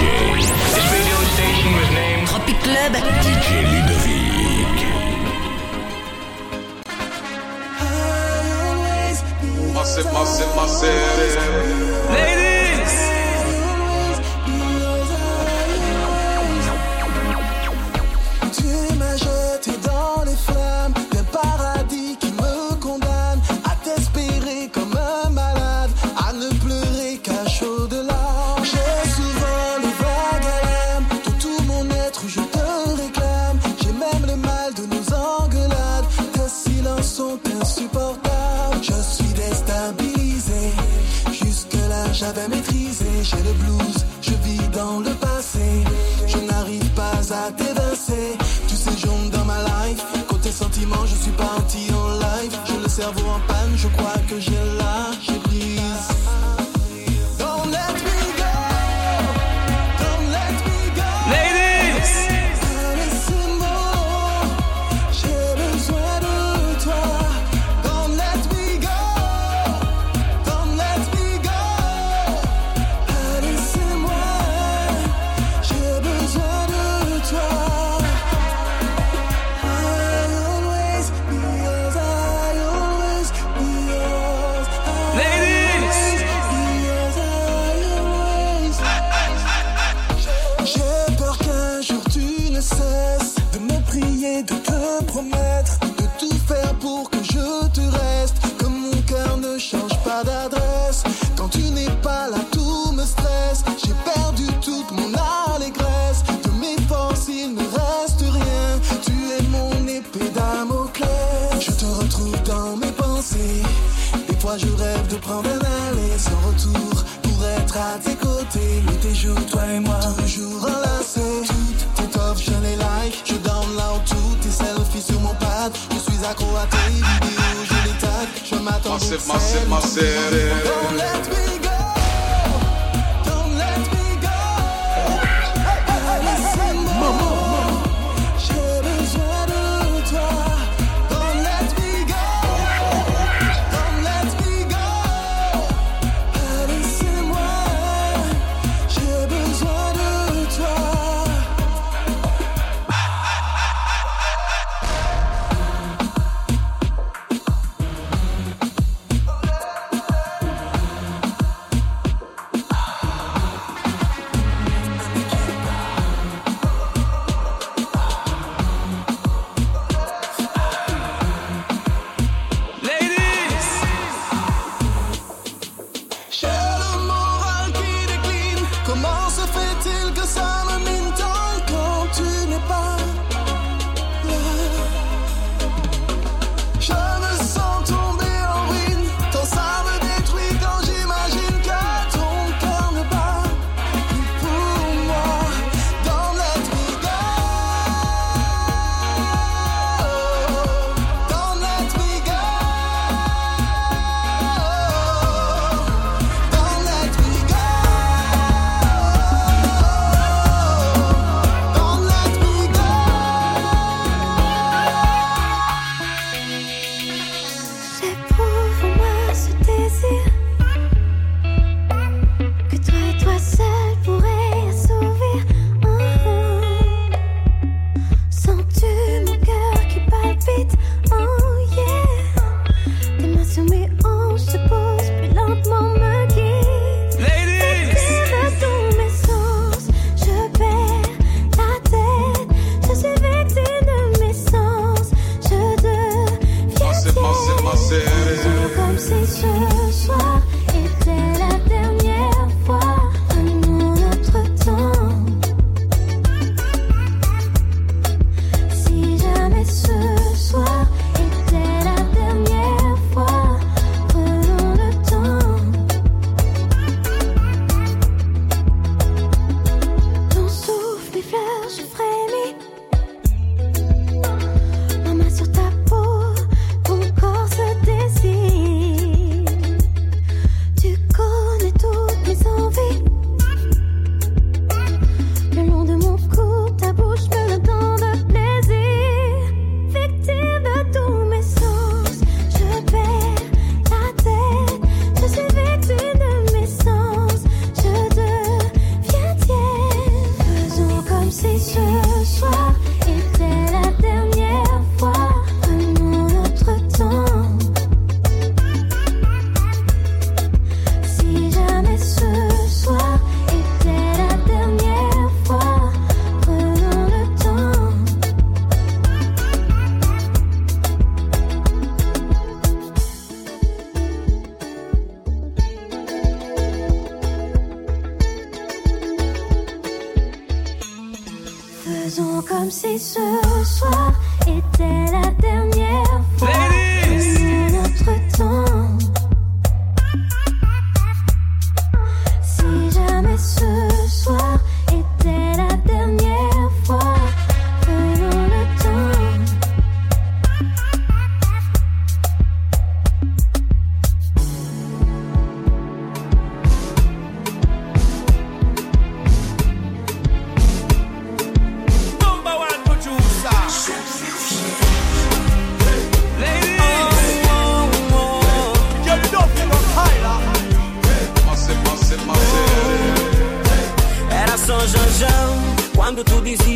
This radio station was named Tropic Club. DJ Ludovic. Massive, massive, massive. Cerveau en panne, je crois que j'ai promettre, de tout faire pour que je te reste. Que mon cœur ne change pas d'adresse. Quand tu n'es pas là, tout me stresse. J'ai perdu toute mon allégresse. De mes forces, il ne reste rien. Tu es mon épée Damoclès. Je te retrouve dans mes pensées. Des fois, je rêve de prendre un aller sans retour pour être à tes côtés. Nuit et jour, toi et moi, toujours Accro à tes vidéos, je les. Je m'attends.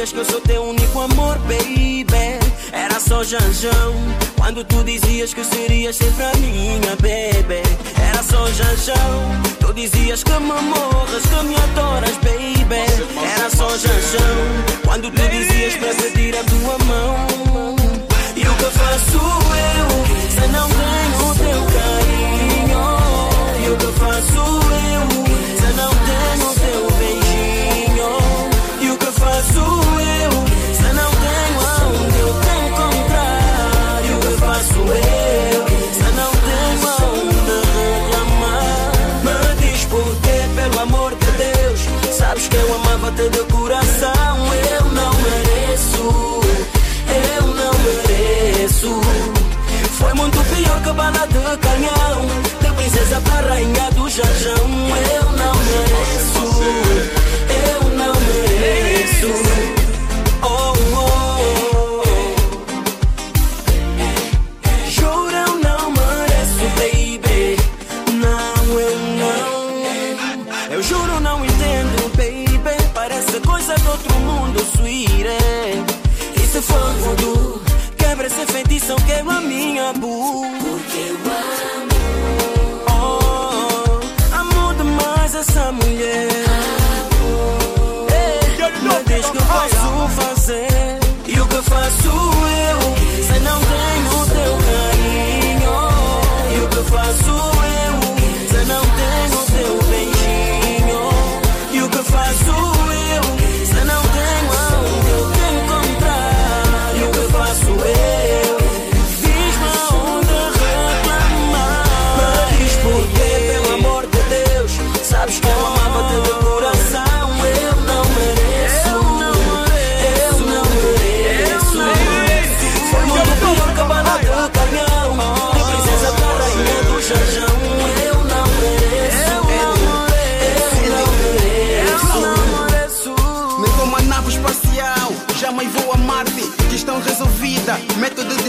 Dizias que eu sou teu único amor, baby. Era só janjão Quando tu dizias que serias sempre a minha, baby Era só janjão Tu dizias que me morras, que me adoras, baby. Era só janjão Quando tu dizias eu amava-te de coração Eu não mereço Eu não mereço. Foi muito pior que bala de canhão De princesa para rainha do jarjão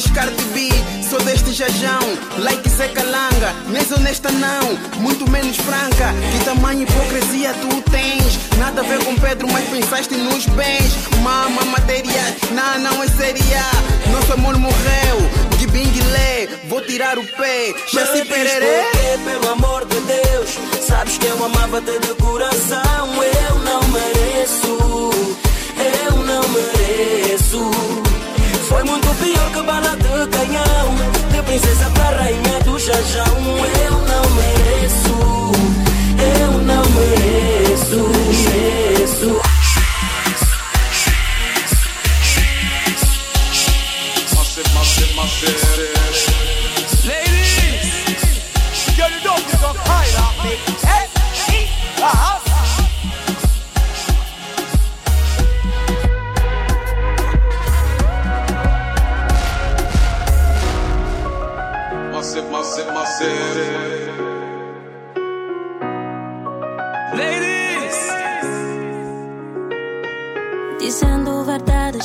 descarte bi. Sou deste jajão, like Zé Calanga. Nem honesta não, muito menos franca. Que tamanho hipocrisia tu tens? Nada a ver com Pedro, mas pensaste nos bens. Mama, matéria, não, não é seria. Nosso amor morreu, de binguilé. Vou tirar o pé, já se pererê. pelo amor de Deus Sabes que eu amava-te de coração rainha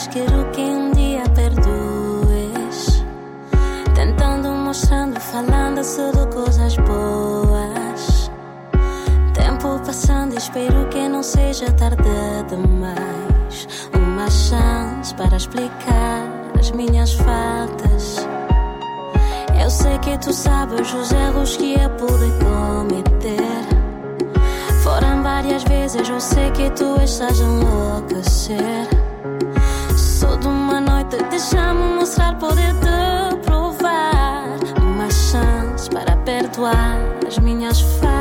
quero que um dia perdoes. Tentando, mostrando, falando de coisas boas. Tempo passando, espero que não seja tarde demais. Uma chance para explicar as minhas faltas. Eu sei que tu sabes os erros que eu pude cometer. Foram várias vezes, eu sei que tu estás a enlouquecer. Deixa-me mostrar, poder te provar. Uma chance para perdoar as minhas faltas.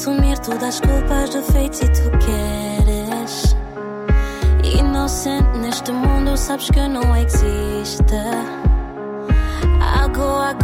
Assumir todas as culpas, defeitos se tu queres. Inocente neste mundo, sabes que não existe. And